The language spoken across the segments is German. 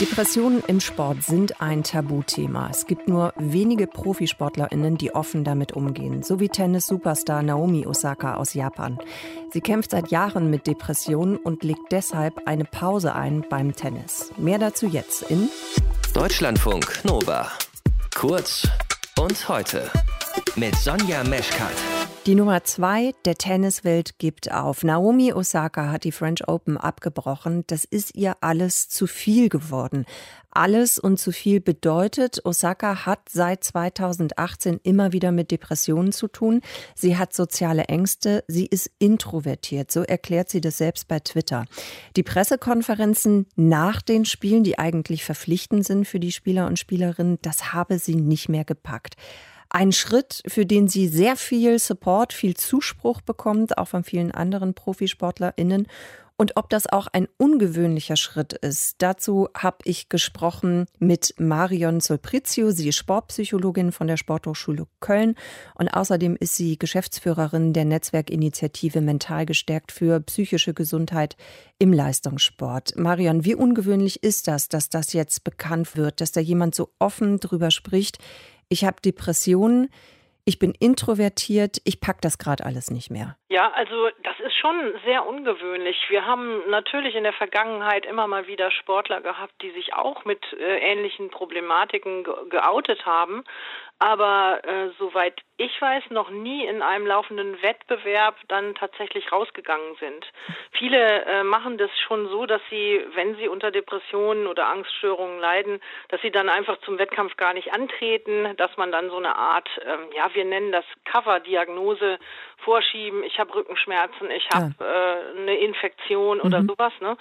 Depressionen im Sport sind ein Tabuthema. Es gibt nur wenige Profisportlerinnen, die offen damit umgehen, so wie Tennis-Superstar Naomi Osaka aus Japan. Sie kämpft seit Jahren mit Depressionen und legt deshalb eine Pause ein beim Tennis. Mehr dazu jetzt in Deutschlandfunk Nova. Kurz und heute mit Sonja Meschkat. Die Nummer zwei der Tenniswelt gibt auf. Naomi Osaka hat die French Open abgebrochen. Das ist ihr alles zu viel geworden. Alles und zu viel bedeutet, Osaka hat seit 2018 immer wieder mit Depressionen zu tun. Sie hat soziale Ängste. Sie ist introvertiert. So erklärt sie das selbst bei Twitter. Die Pressekonferenzen nach den Spielen, die eigentlich verpflichtend sind für die Spieler und Spielerinnen, das habe sie nicht mehr gepackt. Ein Schritt, für den sie sehr viel Support, viel Zuspruch bekommt, auch von vielen anderen ProfisportlerInnen. Und ob das auch ein ungewöhnlicher Schritt ist, dazu habe ich gesprochen mit Marion Solprizio. Sie ist Sportpsychologin von der Sporthochschule Köln und außerdem ist sie Geschäftsführerin der Netzwerkinitiative Mental gestärkt für psychische Gesundheit im Leistungssport. Marion, wie ungewöhnlich ist das, dass das jetzt bekannt wird, dass da jemand so offen drüber spricht? Ich habe Depressionen, ich bin introvertiert, ich pack das gerade alles nicht mehr. Ja, also das ist schon sehr ungewöhnlich. Wir haben natürlich in der Vergangenheit immer mal wieder Sportler gehabt, die sich auch mit äh, ähnlichen Problematiken ge geoutet haben aber äh, soweit ich weiß, noch nie in einem laufenden Wettbewerb dann tatsächlich rausgegangen sind. Viele äh, machen das schon so, dass sie, wenn sie unter Depressionen oder Angststörungen leiden, dass sie dann einfach zum Wettkampf gar nicht antreten, dass man dann so eine Art, ähm, ja, wir nennen das Cover-Diagnose vorschieben. Ich habe Rückenschmerzen, ich habe ja. äh, eine Infektion oder mhm. sowas. Ne?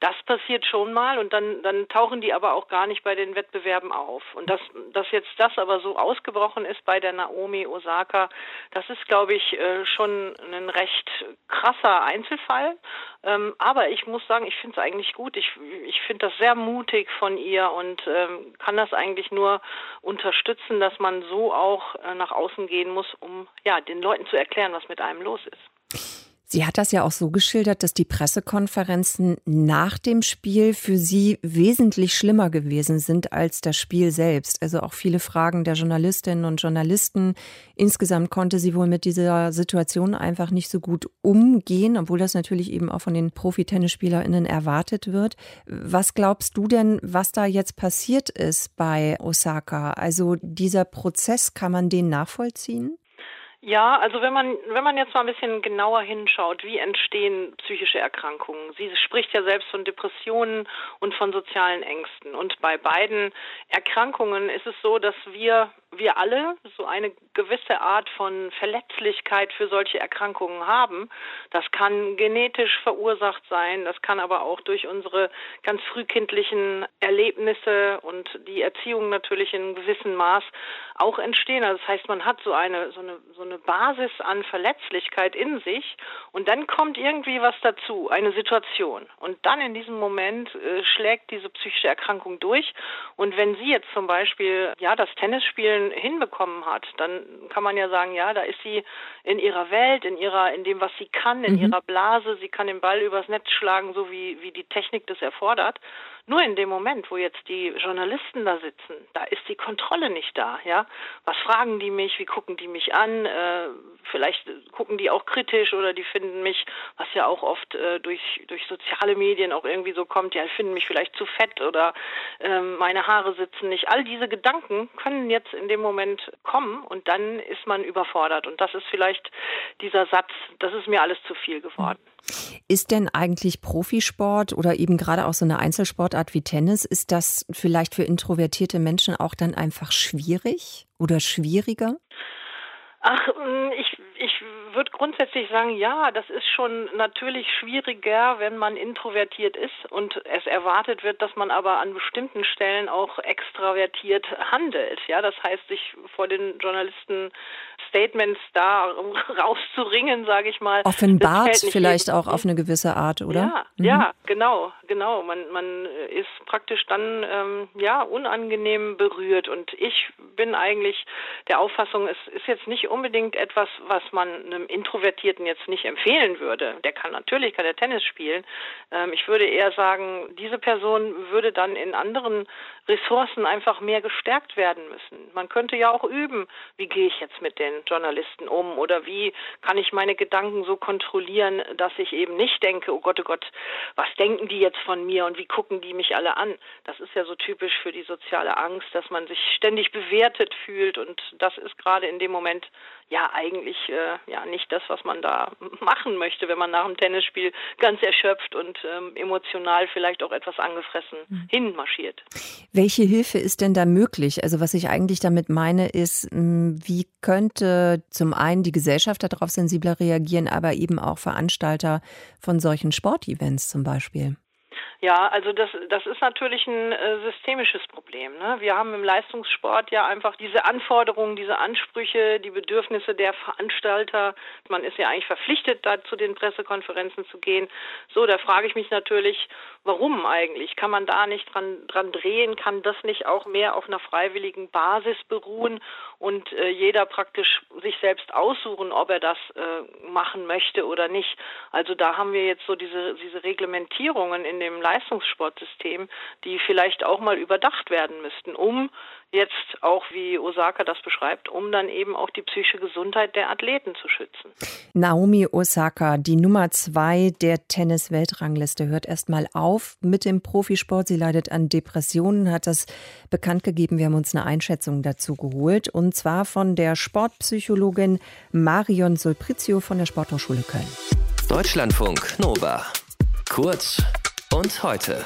Das passiert schon mal und dann dann tauchen die aber auch gar nicht bei den Wettbewerben auf. Und dass dass jetzt das aber so aus ausgebrochen ist bei der Naomi Osaka, das ist, glaube ich, äh, schon ein recht krasser Einzelfall. Ähm, aber ich muss sagen, ich finde es eigentlich gut. Ich, ich finde das sehr mutig von ihr und ähm, kann das eigentlich nur unterstützen, dass man so auch äh, nach außen gehen muss, um ja den Leuten zu erklären, was mit einem los ist. Sie hat das ja auch so geschildert, dass die Pressekonferenzen nach dem Spiel für sie wesentlich schlimmer gewesen sind als das Spiel selbst. Also auch viele Fragen der Journalistinnen und Journalisten. Insgesamt konnte sie wohl mit dieser Situation einfach nicht so gut umgehen, obwohl das natürlich eben auch von den Profi-Tennisspielerinnen erwartet wird. Was glaubst du denn, was da jetzt passiert ist bei Osaka? Also dieser Prozess, kann man den nachvollziehen? Ja, also wenn man wenn man jetzt mal ein bisschen genauer hinschaut, wie entstehen psychische Erkrankungen? Sie spricht ja selbst von Depressionen und von sozialen Ängsten und bei beiden Erkrankungen ist es so, dass wir wir alle so eine gewisse Art von Verletzlichkeit für solche Erkrankungen haben. Das kann genetisch verursacht sein, das kann aber auch durch unsere ganz frühkindlichen Erlebnisse und die Erziehung natürlich in gewissem Maß auch entstehen. Also das heißt, man hat so eine so eine so eine Basis an Verletzlichkeit in sich und dann kommt irgendwie was dazu, eine Situation und dann in diesem Moment äh, schlägt diese psychische Erkrankung durch und wenn Sie jetzt zum Beispiel ja das Tennisspielen Regeln hinbekommen hat, dann kann man ja sagen, ja, da ist sie in ihrer Welt, in ihrer, in dem, was sie kann, in mhm. ihrer Blase, sie kann den Ball übers Netz schlagen, so wie, wie die Technik das erfordert. Nur in dem Moment, wo jetzt die Journalisten da sitzen, da ist die Kontrolle nicht da, ja. Was fragen die mich? Wie gucken die mich an? Äh, vielleicht gucken die auch kritisch oder die finden mich, was ja auch oft äh, durch, durch soziale Medien auch irgendwie so kommt, ja, finden mich vielleicht zu fett oder äh, meine Haare sitzen nicht. All diese Gedanken können jetzt in dem Moment kommen und dann ist man überfordert. Und das ist vielleicht dieser Satz, das ist mir alles zu viel geworden. Ist denn eigentlich Profisport oder eben gerade auch so eine Einzelsportart wie Tennis, ist das vielleicht für introvertierte Menschen auch dann einfach schwierig oder schwieriger? Ach, mm, ich würde grundsätzlich sagen, ja, das ist schon natürlich schwieriger, wenn man introvertiert ist und es erwartet wird, dass man aber an bestimmten Stellen auch extravertiert handelt. Ja, das heißt, sich vor den Journalisten Statements da rauszuringen, sage ich mal. Offenbart vielleicht auch auf eine gewisse Art, oder? Ja, mhm. ja, genau, genau. Man, man ist praktisch dann ähm, ja unangenehm berührt und ich bin eigentlich der Auffassung, es ist jetzt nicht unbedingt etwas, was man eine ähm, Introvertierten jetzt nicht empfehlen würde. Der kann natürlich kann der Tennis spielen. Ähm, ich würde eher sagen, diese Person würde dann in anderen Ressourcen einfach mehr gestärkt werden müssen. Man könnte ja auch üben, wie gehe ich jetzt mit den Journalisten um oder wie kann ich meine Gedanken so kontrollieren, dass ich eben nicht denke, oh Gott, oh Gott, was denken die jetzt von mir und wie gucken die mich alle an? Das ist ja so typisch für die soziale Angst, dass man sich ständig bewertet fühlt und das ist gerade in dem Moment ja eigentlich äh, ja nicht das, was man da machen möchte, wenn man nach dem Tennisspiel ganz erschöpft und ähm, emotional vielleicht auch etwas angefressen mhm. hinmarschiert. Welche Hilfe ist denn da möglich? Also was ich eigentlich damit meine, ist, hm, wie könnte zum einen die Gesellschaft darauf sensibler reagieren, aber eben auch Veranstalter von solchen Sportevents zum Beispiel? Ja, also das, das ist natürlich ein äh, systemisches Problem. Ne? Wir haben im Leistungssport ja einfach diese Anforderungen, diese Ansprüche, die Bedürfnisse der Veranstalter. Man ist ja eigentlich verpflichtet, da zu den Pressekonferenzen zu gehen. So, da frage ich mich natürlich, warum eigentlich? Kann man da nicht dran, dran drehen? Kann das nicht auch mehr auf einer freiwilligen Basis beruhen und äh, jeder praktisch sich selbst aussuchen, ob er das äh, machen möchte oder nicht? Also da haben wir jetzt so diese, diese Reglementierungen in dem Leistungssportsystem, die vielleicht auch mal überdacht werden müssten, um jetzt auch, wie Osaka das beschreibt, um dann eben auch die psychische Gesundheit der Athleten zu schützen. Naomi Osaka, die Nummer zwei der Tennis-Weltrangliste, hört erstmal auf mit dem Profisport. Sie leidet an Depressionen, hat das bekannt gegeben. Wir haben uns eine Einschätzung dazu geholt und zwar von der Sportpsychologin Marion Solprizio von der Sporthochschule Köln. Deutschlandfunk Nova. Kurz und heute.